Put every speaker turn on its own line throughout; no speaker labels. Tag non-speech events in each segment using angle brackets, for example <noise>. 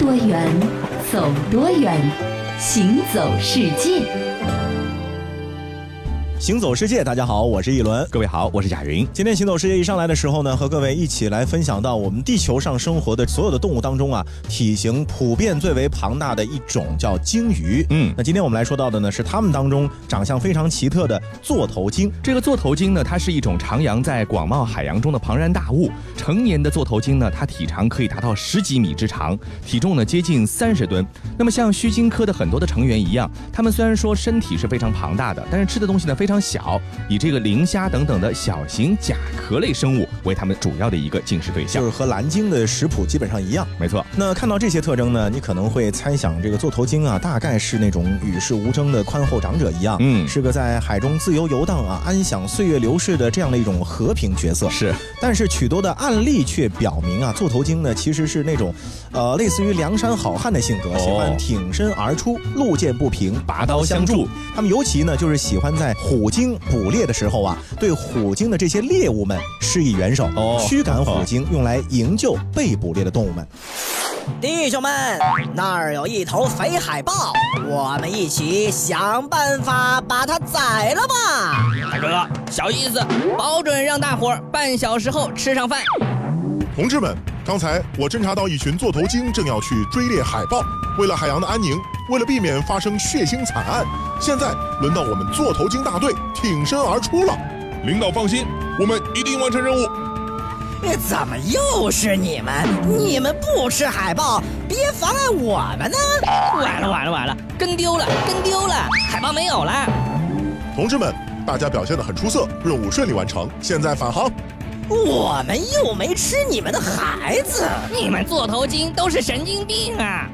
多远，走多远，行走世界。
行走世界，大家好，我是一轮。
各位好，我是贾云。
今天行走世界一上来的时候呢，和各位一起来分享到我们地球上生活的所有的动物当中啊，体型普遍最为庞大的一种叫鲸鱼。嗯，那今天我们来说到的呢，是它们当中长相非常奇特的座头鲸。
这个座头鲸呢，它是一种徜徉在广袤海洋中的庞然大物。成年的座头鲸呢，它体长可以达到十几米之长，体重呢接近三十吨。那么像须鲸科的很多的成员一样，它们虽然说身体是非常庞大的，但是吃的东西呢非常。非常小，以这个磷虾等等的小型甲壳类生物为它们主要的一个进食对象，
就是和蓝鲸的食谱基本上一样。
没错。
那看到这些特征呢，你可能会猜想，这个座头鲸啊，大概是那种与世无争的宽厚长者一样，嗯，是个在海中自由游荡啊，安享岁月流逝的这样的一种和平角色。
是。
但是许多的案例却表明啊，座头鲸呢其实是那种，呃，类似于梁山好汉的性格，喜欢挺身而出，路见不平拔刀相助。他们尤其呢就是喜欢在虎。虎鲸捕猎的时候啊，对虎鲸的这些猎物们施以援手，驱赶虎鲸，用来营救被捕猎的动物们。
弟兄们，那儿有一头肥海豹，我们一起想办法把它宰了吧！
大哥，小意思，保准让大伙儿半小时后吃上饭。
同志们，刚才我侦察到一群座头鲸正要去追猎海豹。为了海洋的安宁，为了避免发生血腥惨案，现在轮到我们座头鲸大队挺身而出了。
领导放心，我们一定完成任务。
怎么又是你们？你们不吃海豹，别妨碍我们呢！
完了完了完了，跟丢了跟丢了，海豹没有了。
同志们，大家表现得很出色，任务顺利完成，现在返航。
我们又没吃你们的孩子，
你们座头鲸都是神经病啊！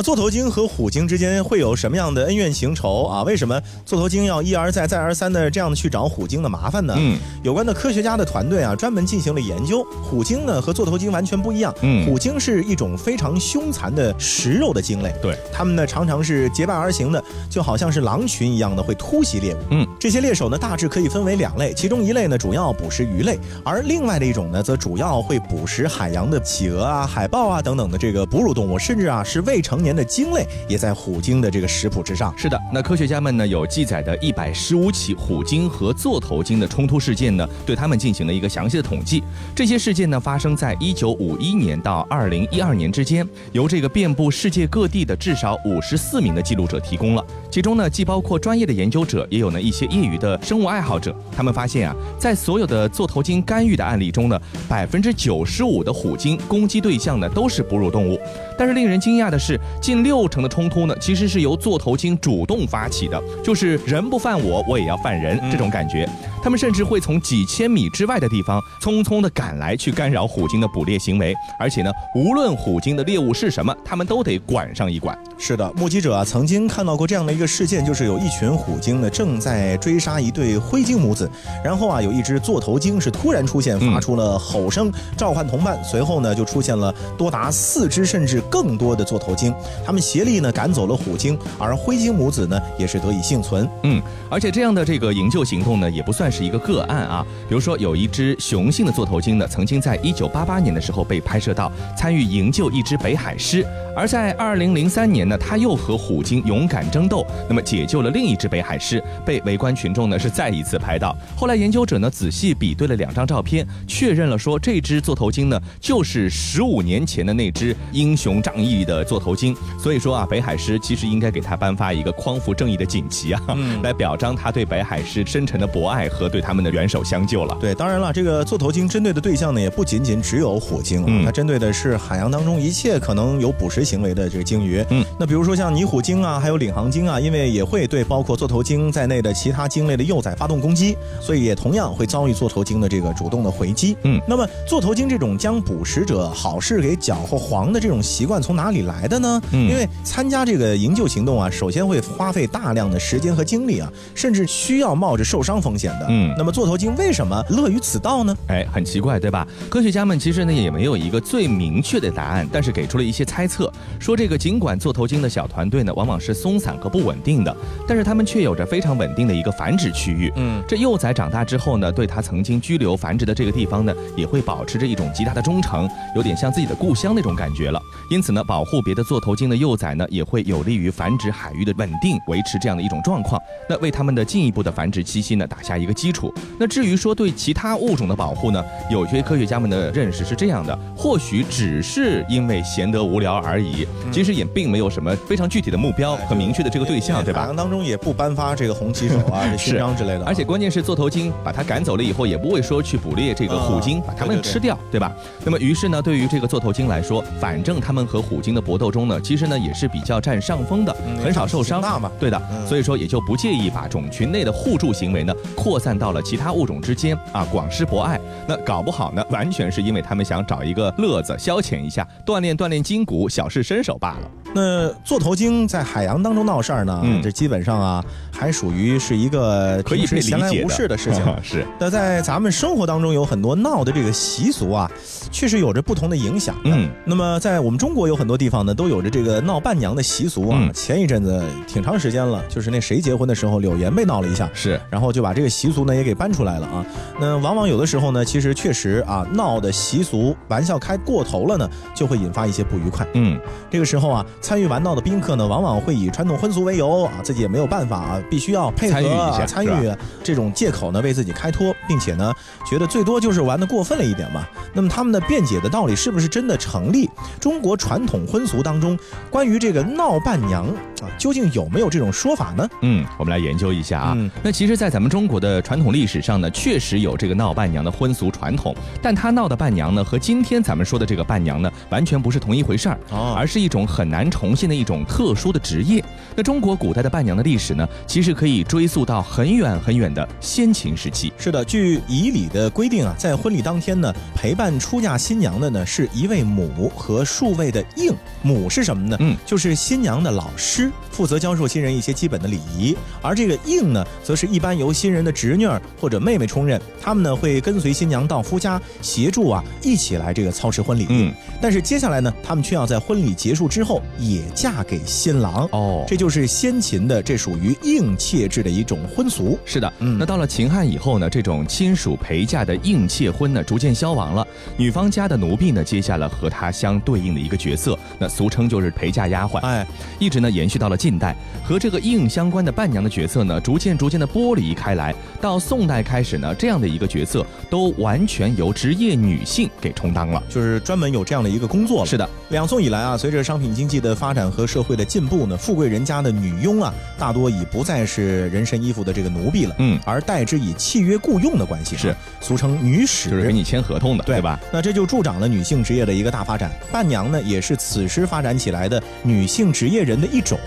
那座头鲸和虎鲸之间会有什么样的恩怨情仇啊？为什么座头鲸要一而再、再而三的这样的去找虎鲸的麻烦呢？嗯，有关的科学家的团队啊，专门进行了研究。虎鲸呢和座头鲸完全不一样。嗯，虎鲸是一种非常凶残的食肉的鲸类。
对，
它们呢常常是结伴而行的，就好像是狼群一样的会突袭猎物。嗯，这些猎手呢大致可以分为两类，其中一类呢主要捕食鱼类，而另外的一种呢则主要会捕食海洋的企鹅啊、海豹啊等等的这个哺乳动物，甚至啊是未成年的鲸类也在虎鲸的这个食谱之上。
是的，那科学家们呢有记载的一百十五起虎鲸和座头鲸的冲突事件呢，对他们进行了一个详细的统计。这些事件呢发生在一九五一年到二零一二年之间，由这个遍布世界各地的至少五十四名的记录者提供了。其中呢既包括专业的研究者，也有呢一些业余的生物爱好者。他们发现啊，在所有的座头鲸干预的案例中呢，百分之九十五的虎鲸攻击对象呢都是哺乳动物。但是令人惊讶的是，近六成的冲突呢，其实是由座头鲸主动发起的，就是人不犯我，我也要犯人这种感觉。他们甚至会从几千米之外的地方匆匆的赶来，去干扰虎鲸的捕猎行为。而且呢，无论虎鲸的猎物是什么，他们都得管上一管。
是的，目击者啊曾经看到过这样的一个事件，就是有一群虎鲸呢正在追杀一对灰鲸母子，然后啊有一只座头鲸是突然出现，发出了吼声召唤同伴，随后呢就出现了多达四只甚至。更多的座头鲸，他们协力呢赶走了虎鲸，而灰鲸母子呢也是得以幸存。
嗯，而且这样的这个营救行动呢也不算是一个个案啊。比如说有一只雄性的座头鲸呢，曾经在一九八八年的时候被拍摄到参与营救一只北海狮，而在二零零三年呢，他又和虎鲸勇敢争斗，那么解救了另一只北海狮，被围观群众呢是再一次拍到。后来研究者呢仔细比对了两张照片，确认了说这只座头鲸呢就是十五年前的那只英雄。仗义的座头鲸，所以说啊，北海狮其实应该给他颁发一个匡扶正义的锦旗啊，<laughs> 来表彰他对北海狮深沉的博爱和对他们的援手相救了。
对，当然了，这个座头鲸针对的对象呢，也不仅仅只有虎鲸啊，它针对的是海洋当中一切可能有捕食行为的这个鲸鱼。嗯，那比如说像泥虎鲸啊，还有领航鲸啊，因为也会对包括座头鲸在内的其他鲸类的幼崽发动攻击，所以也同样会遭遇座头鲸的这个主动的回击。嗯，那么座头鲸这种将捕食者好事给搅和黄的这种习惯。惯从哪里来的呢？因为参加这个营救行动啊，首先会花费大量的时间和精力啊，甚至需要冒着受伤风险的。嗯，那么座头鲸为什么乐于此道呢？
哎，很奇怪，对吧？科学家们其实呢也没有一个最明确的答案，但是给出了一些猜测，说这个尽管座头鲸的小团队呢往往是松散和不稳定的，但是他们却有着非常稳定的一个繁殖区域。嗯，这幼崽长大之后呢，对它曾经居留繁殖的这个地方呢，也会保持着一种极大的忠诚，有点像自己的故乡那种感觉了。因此呢，保护别的座头鲸的幼崽呢，也会有利于繁殖海域的稳定，维持这样的一种状况。那为它们的进一步的繁殖栖息呢打下一个基础。那至于说对其他物种的保护呢，有些科学家们的认识是这样的：或许只是因为闲得无聊而已，其实也并没有什么非常具体的目标和明确的这个对象，对吧？
海洋当中也不颁发这个红旗手啊、勋章之类的。
而且关键是座头鲸把它赶走了以后，也不会说去捕猎这个虎鲸，把它们吃掉，对吧？那么于是呢，对于这个座头鲸来说，反正它们和虎鲸的搏斗中呢，其实呢也是比较占上风的，很少受伤，对的。所以说也就不介意把种群内的互助行为呢扩散到了其他物种之间啊，广施博爱。那搞不好呢，完全是因为他们想找一个乐子消遣一下，锻炼锻炼筋骨，小试身手罢了。
那座头鲸在海洋当中闹事儿呢，这基本上啊，还属于是一个
可以被
闲来无事的事情。<laughs>
是。
那在咱们生活当中有很多闹的这个习俗啊，确实有着不同的影响。嗯。那么在我们中国有很多地方呢，都有着这个闹伴娘的习俗啊。前一阵子挺长时间了，就是那谁结婚的时候，柳岩被闹了一下。
是。
然后就把这个习俗呢也给搬出来了啊。那往往有的时候呢，其实确实啊，闹的习俗玩笑开过头了呢，就会引发一些不愉快。嗯。这个时候啊。参与玩闹的宾客呢，往往会以传统婚俗为由啊，自己也没有办法啊，必须要配合参与这种借口呢，为自己开脱，并且呢，觉得最多就是玩的过分了一点嘛。那么他们的辩解的道理是不是真的成立？中国传统婚俗当中关于这个闹伴娘啊，究竟有没有这种说法呢？
嗯，我们来研究一下啊。那其实，在咱们中国的传统历史上呢，确实有这个闹伴娘的婚俗传统，但他闹的伴娘呢，和今天咱们说的这个伴娘呢，完全不是同一回事儿，而是一种很难。重现的一种特殊的职业。那中国古代的伴娘的历史呢，其实可以追溯到很远很远的先秦时期。
是的，据仪礼的规定啊，在婚礼当天呢，陪伴出嫁新娘的呢是一位母和数位的应。母是什么呢？嗯，就是新娘的老师，负责教授新人一些基本的礼仪。而这个应呢，则是一般由新人的侄女儿或者妹妹充任，他们呢会跟随新娘到夫家协助啊，一起来这个操持婚礼。嗯，但是接下来呢，他们却要在婚礼结束之后。也嫁给新郎哦，这就是先秦的，这属于应妾制的一种婚俗。
是的，嗯，那到了秦汉以后呢，这种亲属陪嫁的应妾婚呢，逐渐消亡了。女方家的奴婢呢，接下了和她相对应的一个角色，那俗称就是陪嫁丫鬟。哎，一直呢延续到了近代，和这个应相关的伴娘的角色呢，逐渐逐渐的剥离开来。到宋代开始呢，这样的一个角色都完全由职业女性给充当了，
就是专门有这样的一个工作了。
是的，
两宋以来啊，随着商品经济的发展和社会的进步呢，富贵人家的女佣啊，大多已不再是人身衣服的这个奴婢了，嗯，而代之以契约雇佣的关系，
是
俗称女使，
就是给你签合同的，对吧？
那这就助长了女性职业的一个大发展。伴娘呢，也是此时发展起来的女性职业人的一种。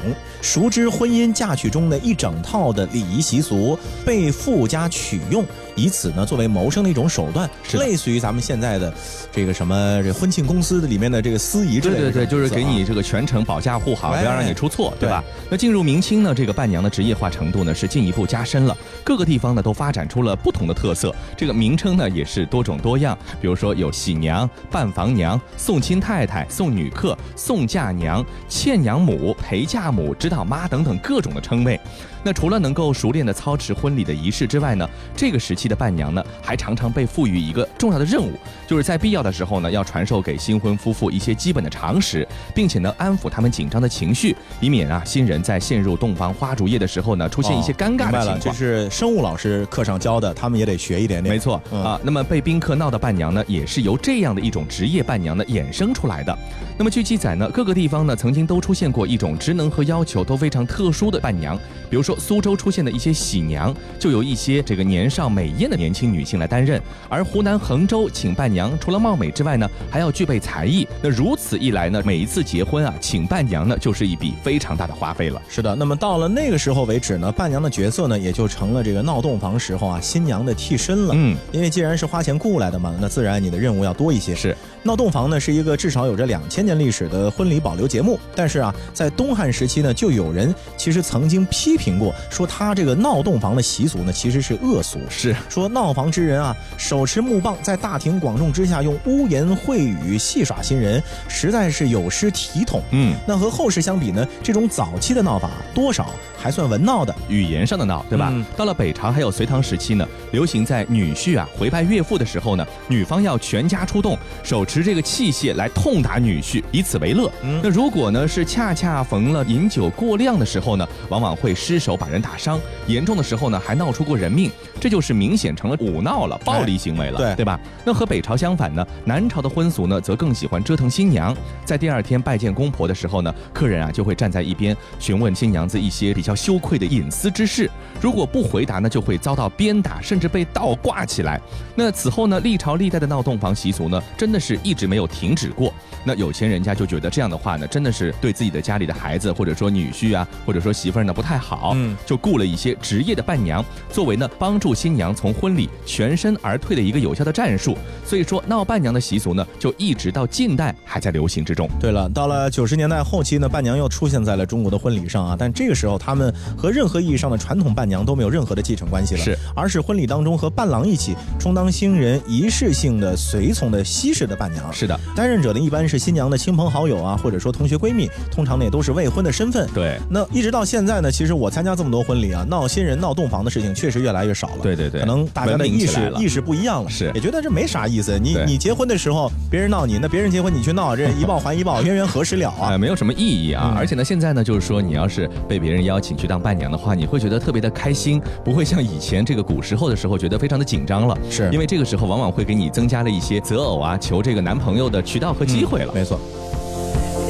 熟知婚姻嫁娶中的一整套的礼仪习俗，被富家取用，以此呢作为谋生的一种手段，是类似于咱们现在的这个什么这婚庆公司的里面的这个司仪之类的，
对对对，就是给你这个全程保驾护航，不要让你出错，对吧？那进入明清呢，这个伴娘的职业化程度呢是进一步加深了，各个地方呢都发展出了不同的特色，这个名称呢也是多种多样，比如说有喜娘、伴房娘、送亲太太、送女客、送嫁娘、倩娘母、陪嫁母、指导妈等等各种的称谓。那除了能够熟练的操持婚礼的仪式之外呢，这个时期的伴娘呢，还常常被赋予一个重要的任务，就是在必要的时候呢，要传授给新婚夫妇一些基本的常识，并且呢，安抚他们紧张的情绪，以免啊新人在陷入洞房花烛夜的时候呢，出现一些尴尬的情况。
这是生物老师课上教的，他们也得学一点点。
没错啊，那么被宾客闹的伴娘呢，也是由这样的一种职业伴娘呢衍生出来的。那么据记载呢，各个地方呢曾经都出现过一种职能和要求都非常特殊的伴娘，比如说。苏州出现的一些喜娘，就由一些这个年少美艳的年轻女性来担任；而湖南衡州请伴娘，除了貌美之外呢，还要具备才艺。那如此一来呢，每一次结婚啊，请伴娘呢，就是一笔非常大的花费了。
是的，那么到了那个时候为止呢，伴娘的角色呢，也就成了这个闹洞房时候啊新娘的替身了。嗯，因为既然是花钱雇来的嘛，那自然你的任务要多一些。
是，
闹洞房呢是一个至少有着两千年历史的婚礼保留节目，但是啊，在东汉时期呢，就有人其实曾经批评过。过，说他这个闹洞房的习俗呢，其实是恶俗。
是
说闹房之人啊，手持木棒在大庭广众之下用污言秽语戏耍新人，实在是有失体统。
嗯，
那和后世相比呢，这种早期的闹法多少还算文闹的，
语言上的闹，对吧？
嗯
到了北朝还有隋唐时期呢，流行在女婿啊回拜岳父的时候呢，女方要全家出动，手持这个器械来痛打女婿，以此为乐。
嗯
那如果呢是恰恰逢了饮酒过量的时候呢，往往会失手把人打伤，严重的时候呢还闹出过人命，这就是明显成了武闹了，暴力行为了，
对
对吧？那和北朝相反呢，南朝的婚俗呢则更喜欢折腾新娘，在第二天拜见公婆的时候呢，客人啊就会站在一边询问新娘子一些比较羞愧的隐私之事，如果不回答呢，就会遭到鞭打，甚至被倒挂起来。那此后呢，历朝历代的闹洞房习俗呢，真的是一直没有停止过。那有钱人家就觉得这样的话呢，真的是对自己的家里的孩子，或者说女婿啊，或者说媳妇儿呢不太好，
嗯
就雇了一些职业的伴娘，作为呢帮助新娘从婚礼全身而退的一个有效的战术。所以说，闹伴娘的习俗呢，就一直到近代还在流行之中。
对了，到了九十年代后期呢，伴娘又出现在了中国的婚礼上啊，但这个时候他们和任何意义上的传统伴娘都没有任何的继承关系了，
是，
而是婚礼当中和伴郎一起充当新人仪式性的随从的西式的伴娘。
是的，
担任者呢一般是新娘的亲朋好友啊，或者说同学闺蜜，通常呢也都是未婚的身份。
对。
那一直到现在呢，其实我参加这么多婚礼啊，闹新人、闹洞房的事情确实越来越少了。
对对对
可能大家的意识意识不一样了，
是
也觉得这没啥意思。你你结婚的时候别人闹你，那别人结婚你去闹，这一报还一报，<laughs> 冤冤何时了啊？
哎，没有什么意义啊。
嗯
而且呢，现在呢，就是说你要是被别人邀请去当伴娘的话，你会觉得特别的开心，不会像以前这个古时候的时候觉得非常的紧张了。
是
因为这个时候往往会给你增加了一些择偶啊、求这个男朋友的渠道和机会了。
没错。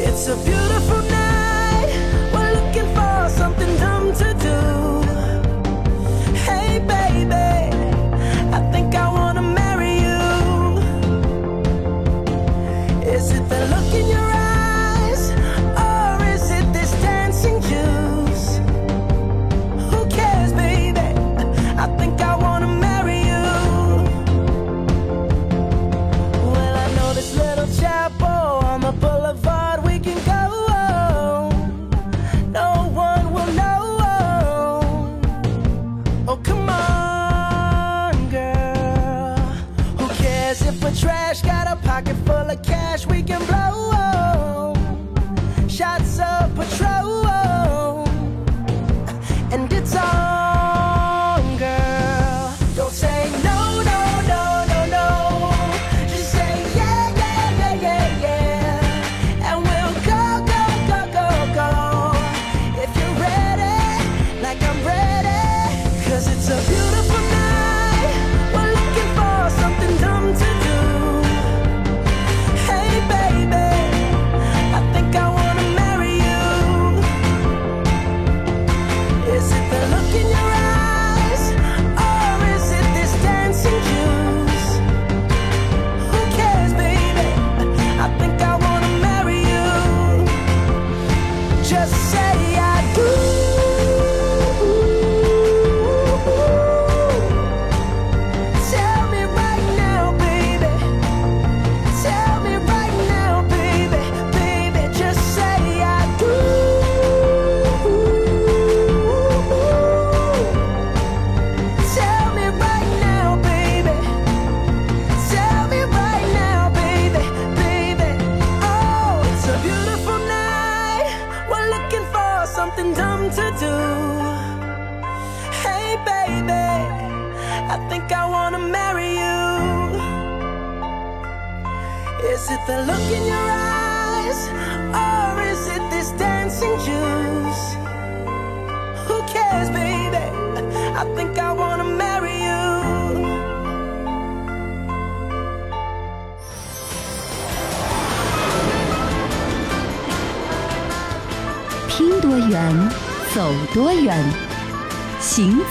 It's a beautiful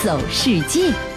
走世界。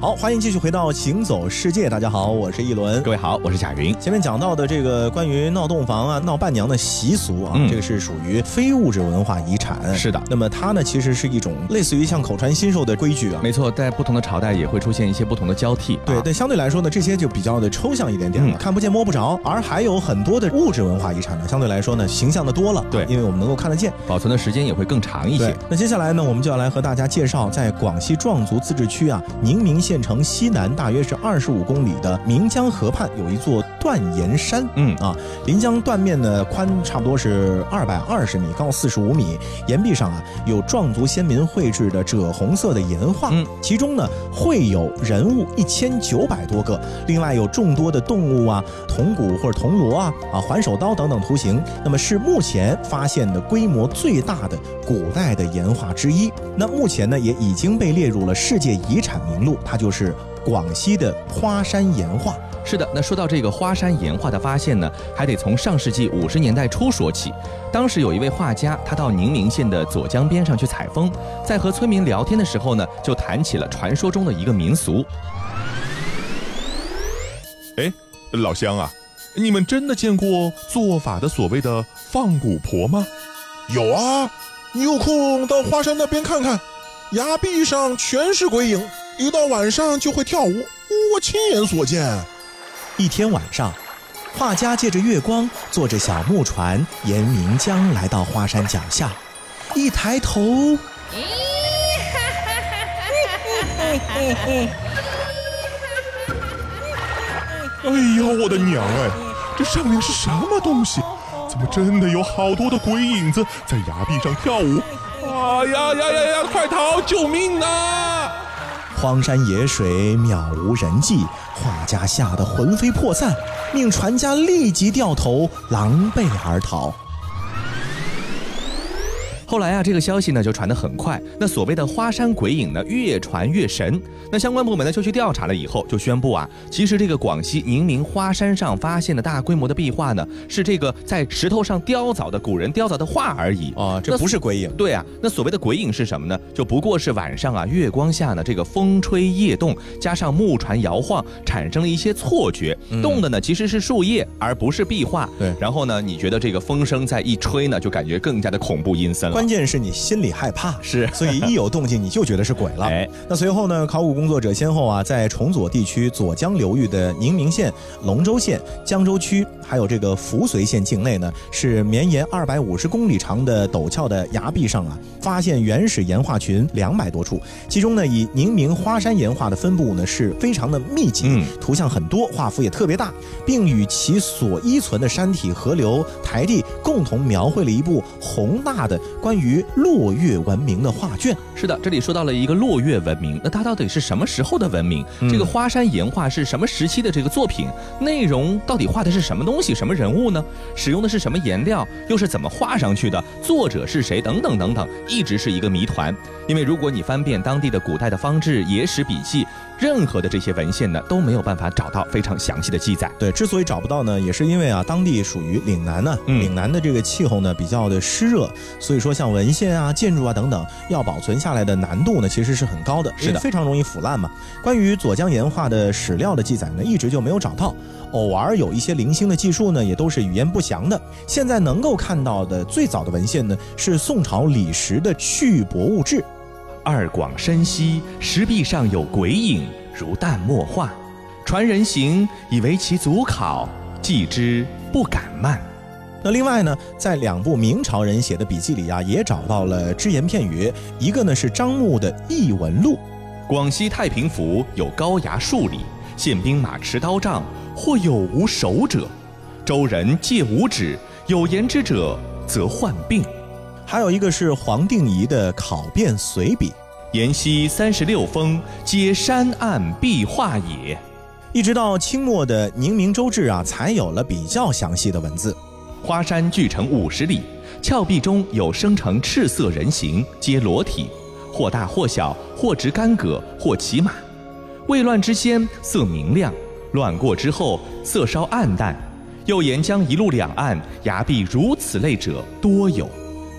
好，欢迎继续回到《行走世界》，大家好，我是一轮。
各位好，我是贾云。
前面讲到的这个关于闹洞房啊、闹伴娘的习俗啊，
嗯
这个是属于非物质文化遗产。
是的
那么它呢，其实是一种类似于像口传心授的规矩啊。
没错，在不同的朝代也会出现一些不同的交替。
对，
啊
但相对来说呢，这些就比较的抽象一点点了，
嗯
看不见摸不着。而还有很多的物质文化遗产呢，相对来说呢，形象的多了。
对
因为我们能够看得见。
保存的时间也会更长一些。，
那接下来呢，我们就要来和大家介绍，在广西壮族自治区啊宁明县城西南大约是二十五公里的岷江河畔，有一座断岩山。
嗯
啊，临江断面呢宽差不多是二百二十米，高四十五米，岩壁上啊有壮族先民绘制的赭红色的岩画，
嗯
其中呢绘有人物一千九百多个，另外有众多的动物啊、铜鼓或者铜锣啊、啊环手刀等等图形，那么是目前发现的规模最大的古代的岩画之一。那目前呢也已经被列入了世界遗产名录，它就是广西的花山岩画。
是的，那说到这个花山岩画的发现呢，还得从上世纪五十年代初说起。当时有一位画家，他到宁明县的左江边上去采风，在和村民聊天的时候呢，就谈起了传说中的一个民俗。
哎，老乡啊，你们真的见过做法的所谓的放蛊婆吗？
有啊，你有空到花山那边看看，崖壁上全是鬼影，一到晚上就会跳舞，我亲眼所见。
一天晚上，画家借着月光，坐着小木船沿岷江来到花山脚下，一抬头，<laughs> <laughs> <laughs>
哎呀，我的娘哎，这上面是什么东西？真的有好多的鬼影子在崖壁上跳舞？啊呀呀呀呀！快逃！救命啊！
荒山野水，渺无人迹，画家吓得魂飞魄散，命船家立即掉头，狼狈而逃。
后来啊，这个消息呢就传得很快。那所谓的花山鬼影呢，越传越神。那相关部门呢就去调查了，以后就宣布啊，其实这个广西宁明花山上发现的大规模的壁画呢，是这个在石头上雕凿的古人雕凿的画而已。
啊，这不是鬼影。
对啊，那所谓的鬼影是什么呢？就不过是晚上啊，月光下呢，这个风吹叶动，加上木船摇晃，产生了一些错觉。动的呢其实是树叶，而不是壁画。
对
然后呢，你觉得这个风声在一吹呢，就感觉更加的恐怖阴森了。
关键是你心里害怕，
是。<laughs>
所以一有动静你就觉得是鬼了。
哎。
那随后呢，考古工作者先后啊，在崇左地区左江流域的宁明县、龙州县、江州区，还有这个扶绥县境内呢，是绵延二百五十公里长的陡峭的崖壁上啊，发现原始岩画群两百多处，其中呢，以宁明花山岩画的分布呢是非常的密集，
嗯。
图像很多，画幅也特别大，并与其所依存的山体、河流、台地共同描绘了一部宏大的关于落月文明的画卷。
是的，这里说到了一个落月文明，那它到底是什么时候的文明？
嗯
这个花山岩画是什么时期的这个作品？内容到底画的是什么东西、什么人物呢？使用的是什么颜料？又是怎么画上去的？作者是谁？等等等等，一直是一个谜团。因为如果你翻遍当地的古代的方志、野史笔记，任何的这些文献呢都没有办法找到非常详细的记载。
对，之所以找不到呢，也是因为啊，当地属于岭南呢、
嗯
岭南的这个气候呢比较的湿热，所以说像文献啊、建筑啊等等，要保存下来的难度呢其实是很高的，
是的
非常容易腐烂嘛。关于左江岩画的史料的记载呢，一直就没有找到，偶尔有一些零星的记述呢，也都是语言不详的。现在能够看到的最早的文献呢，是宋朝李时的《续博物志》。
二广深溪，石壁上有鬼影，如淡墨画。传人行，以为其足考，记之不敢慢。
那另外呢，在两部明朝人写的笔记里啊，也找到了只言片语，一个呢是张牧的《艺文录》。
广西太平府有高崖数里，现兵马持刀杖，或有无守者。周人借五指，有言之者则患病。
还有一个是黄定仪的《考辨随笔》，
沿溪三十六峰，皆山岸壁画也。
一直到清末的《宁明州志》啊，才有了比较详细的文字。
花山距城五十里，峭壁中有生成赤色人形，皆裸体，或大或小，或执干戈，或骑马。未乱之先，色明亮；乱过之后，色稍暗淡。又沿江一路两岸崖壁如此类者多有。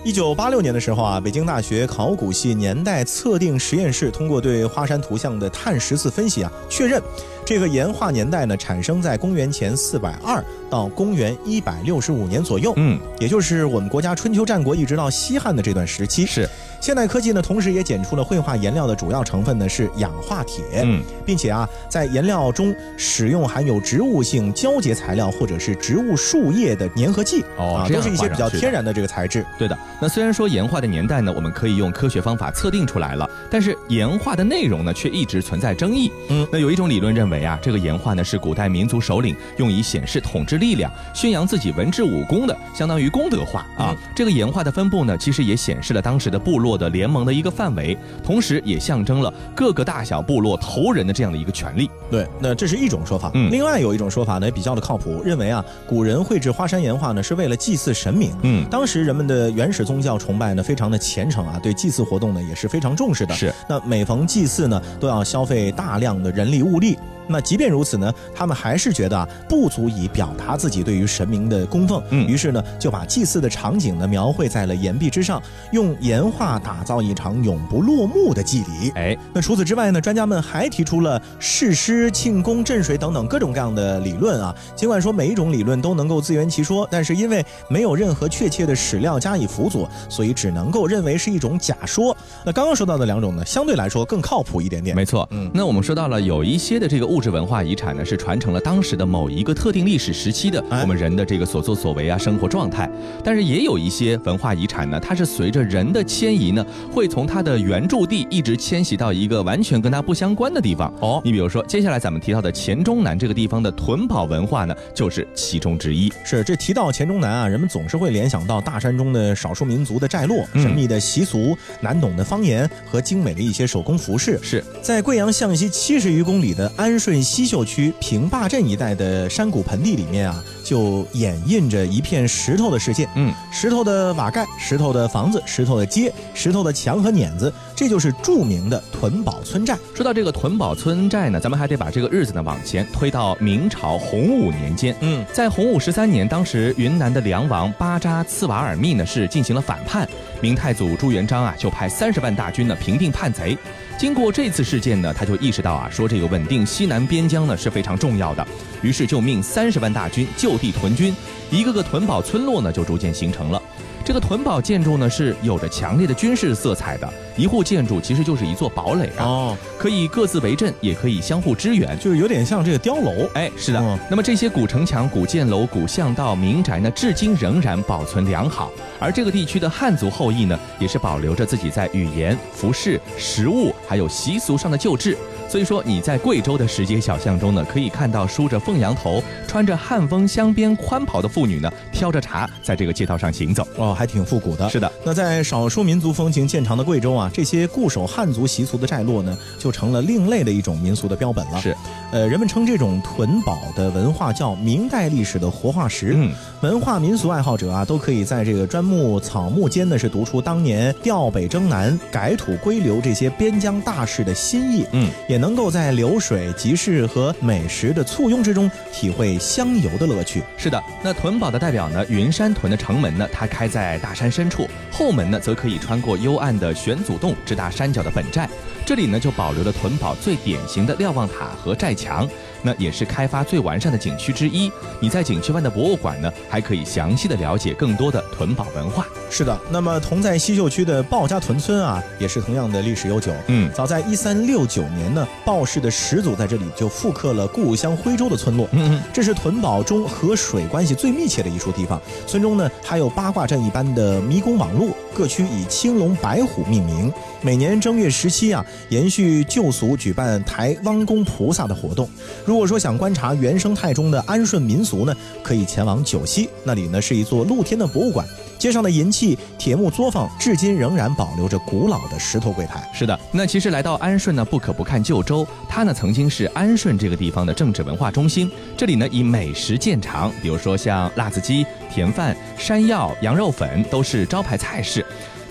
一九八六年的时候啊，北京大学考古系年代测定实验室通过对花山图像的碳十四分析啊，确认这个岩画年代呢产生在公元前四百二到公元一百六十五年左右。
嗯，
也就是我们国家春秋战国一直到西汉的这段时期。
是。
现代科技呢，同时也检出了绘画颜料的主要成分呢是氧化铁，
嗯，
并且啊，在颜料中使用含有植物性胶结材料或者是植物树叶的粘合剂，
哦，
都是一些比较天然的这个材质。
对的。那虽然说岩画的年代呢，我们可以用科学方法测定出来了，但是岩画的内容呢，却一直存在争议。
嗯，
那有一种理论认为啊，这个岩画呢是古代民族首领用以显示统治力量、宣扬自己文治武功的，相当于功德画啊。这个岩画的分布呢，其实也显示了当时的部落的联盟的一个范围，同时也象征了各个大小部落头人的这样的一个权利。
对，那这是一种说法。
嗯，
另外有一种说法呢，比较的靠谱，认为啊，古人绘制花山岩画呢，是为了祭祀神明。
嗯，
当时人们的原始宗教崇拜呢，非常的虔诚啊，对祭祀活动呢，也是非常重视的。
是，
那每逢祭祀呢，都要消费大量的人力物力。那即便如此呢，他们还是觉得啊，不足以表达自己对于神明的供奉。
嗯，
于是呢，就把祭祀的场景呢，描绘在了岩壁之上，用岩画打造一场永不落幕的祭礼。
哎，
那除此之外呢，专家们还提出了誓师、庆功、镇水等等各种各样的理论啊。尽管说每一种理论都能够自圆其说，但是因为没有任何确切的史料加以辅佐，所以只能够认为是一种假说。那刚刚说到的两种呢，相对来说更靠谱一点点。
没错，
嗯，
那我们说到了有一些的这个物质文化遗产呢，是传承了当时的某一个特定历史时期的我们人的这个所作所为啊，生活状态。但是也有一些文化遗产呢，它是随着人的迁移呢，会从它的原住地一直迁徙到一个完全跟它不相关的地方。
哦，
你比如说接下来咱们提到的黔中南这个地方的屯堡文化呢，就是其中之一。
是这提到黔中南啊，人们总是会联想到大山中的少数民族的寨落、神秘的习俗、难懂的方言和精美的一些手工服饰。
是
在贵阳向西七十余公里的安顺西秀区平坝镇一带的山谷盆地里面啊，就掩映着一片石头的世界。
嗯，
石头的瓦盖、石头的房子、石头的街、石头的墙和碾子，这就是著名的屯堡村寨。
说到这个屯堡村寨呢，咱们还得把这个日子呢往前推到明朝洪武年间。
嗯，
在洪武十三年，当时云南的梁王巴扎次瓦尔密呢是进行了反叛，明太祖朱元璋啊就派三十万大军呢平定叛贼。经过这次事件呢，他就意识到啊，说这个稳定西南边疆呢是非常重要的，于是就命三十万大军就地屯军，一个个屯堡村落呢就逐渐形成了。这个屯堡建筑呢是有着强烈的军事色彩的，一户建筑其实就是一座堡垒啊，
哦，
可以各自为阵，也可以相互支援。
就是有点像这个碉楼。
哎，是的。
嗯
那么这些古城墙、古建楼、古巷道、民宅呢，至今仍然保存良好。而这个地区的汉族后裔呢，也是保留着自己在语言、服饰、食物还有习俗上的旧制。所以说你在贵州的石阶小巷中呢，可以看到梳着凤阳头、穿着汉风镶边宽袍的妇女呢，挑着茶在这个街道上行走。
哦，还挺复古的。
是的，
那在少数民族风情见长的贵州啊，这些固守汉族习俗的寨落呢，就成了另类的一种民俗的标本了。
是，
呃，人们称这种屯堡的文化叫明代历史的活化石。
嗯，
文化民俗爱好者啊，都可以在这个砖木草木间呢，是读出当年调北征南、改土归流这些边疆大事的心意。
嗯，
也能够在流水、集市和美食的簇拥之中，体会香油的乐趣。
是的，那屯堡的代表呢，云山屯的城门呢，它开在大山深处，后门呢，则可以穿过幽暗的玄祖洞，直达山脚的本寨。这里呢，就保留了屯堡最典型的瞭望塔和寨墙，那也是开发最完善的景区之一。你在景区外的博物馆呢，还可以详细的了解更多的屯堡文化。
是的，那么同在西秀区的鲍家屯村啊，也是同样的历史悠久。
嗯，
早在一三六九年呢，鲍氏的始祖在这里就复刻了故乡徽州的村落。
嗯嗯，
这是屯堡中和水关系最密切的一处地方。村中呢，还有八卦阵一般的迷宫网路，各区以青龙、白虎命名。每年正月十七啊，延续旧俗，举办抬汪公菩萨的活动。如如果说想观察原生态中的安顺民俗呢，可以前往九溪，那里呢是一座露天的博物馆。街上的银器、铁木作坊，至今仍然保留着古老的石头柜台。
是的，那其实来到安顺呢，不可不看旧州，它呢曾经是安顺这个地方的政治文化中心。这里呢以美食见长，比如说像辣子鸡、甜饭、山药、羊肉粉都是招牌菜式。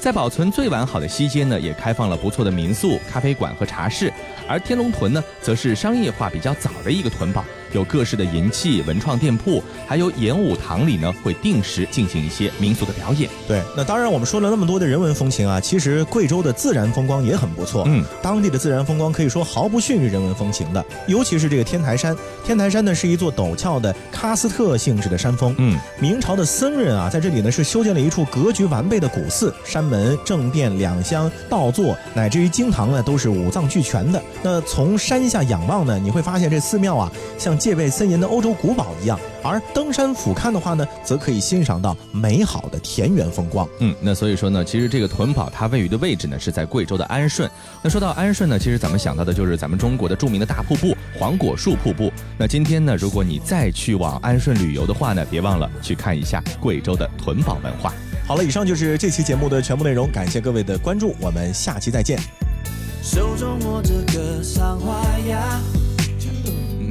在保存最完好的西街呢，也开放了不错的民宿、咖啡馆和茶室，而天龙屯呢，则是商业化比较早的一个屯堡，有各式的银器、文创店铺，还有演武堂里呢会定时进行一些民俗的表演。
对，那当然我们说了那么多的人文风情啊，其实贵州的自然风光也很不错。嗯，当地的自然风光可以说毫不逊于人文风情的，尤其是这个天台山。天台山呢是一座陡峭的喀斯特性质的山峰。嗯，明朝的僧人啊在这里呢是修建了一处格局完备的古寺，山门、正殿、两厢、道座乃至于经堂呢都是五脏俱全的。那从山下仰望呢，你会发现这寺庙啊像戒备森严的欧洲古堡一样。而登山俯瞰的话呢，则可以欣赏到美好的田园风光。
嗯，那所以说呢，其实这个屯堡它位于的位置呢是在贵州的安顺。那说到安顺呢，其实咱们想到的就是咱们中国的著名的大瀑布黄果树瀑布。那今天呢，如果你再去往安顺旅游的话呢，别忘了去看一下贵州的屯堡文化。
好了，以上就是这期节目的全部内容，感谢各位的关注，我们下期再见。手中握着个桑花呀，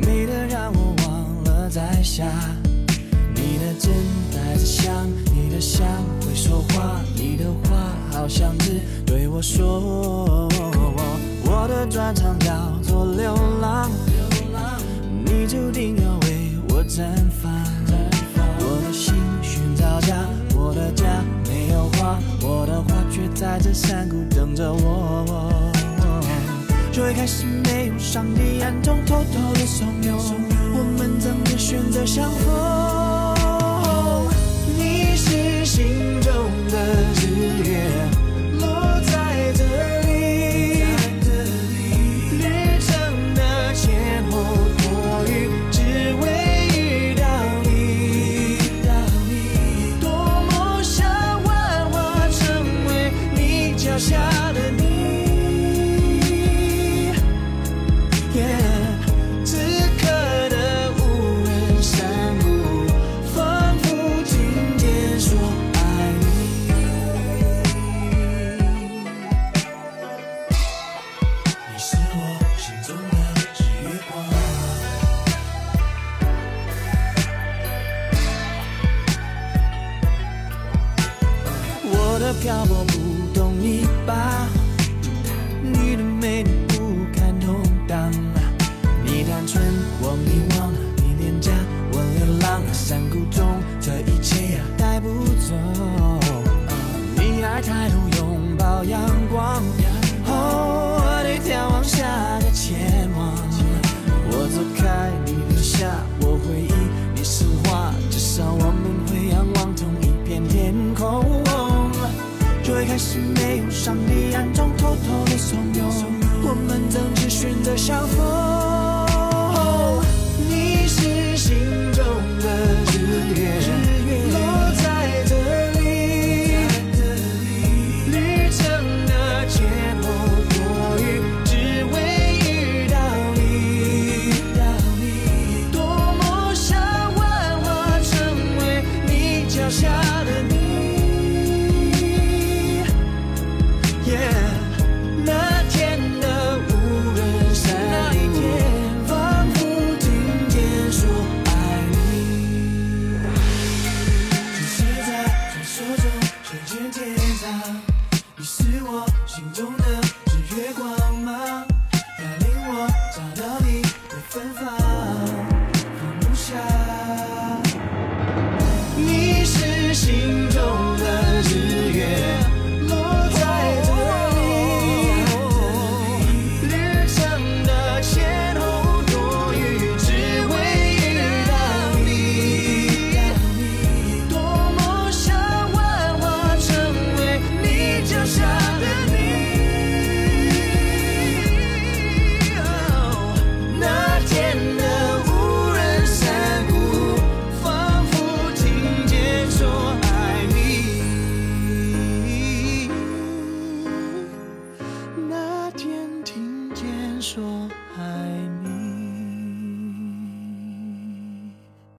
美得让我忘了在下。你的真带着香，你的香会说话，你的话好像只对我说。我的专长叫做流浪，你注定要为我绽放。我的心寻找家，我的家没有花，我的花却在这山谷等着我。最开始没有上帝，感中偷偷的怂恿，我们怎经选择相逢，你是心中的日月，落在这里，旅程的前后多余，只为遇到你，当你多么想幻化成为你脚下。是没有上帝暗中偷偷的怂恿，我们曾经选择相逢。是我心中。